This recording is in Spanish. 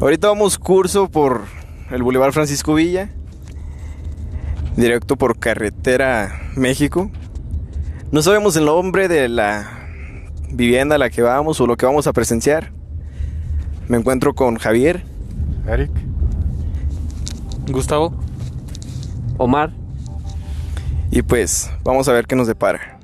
Ahorita vamos curso por el Boulevard Francisco Villa, directo por carretera México. No sabemos el nombre de la vivienda a la que vamos o lo que vamos a presenciar. Me encuentro con Javier. Eric. Gustavo. Omar. Y pues vamos a ver qué nos depara.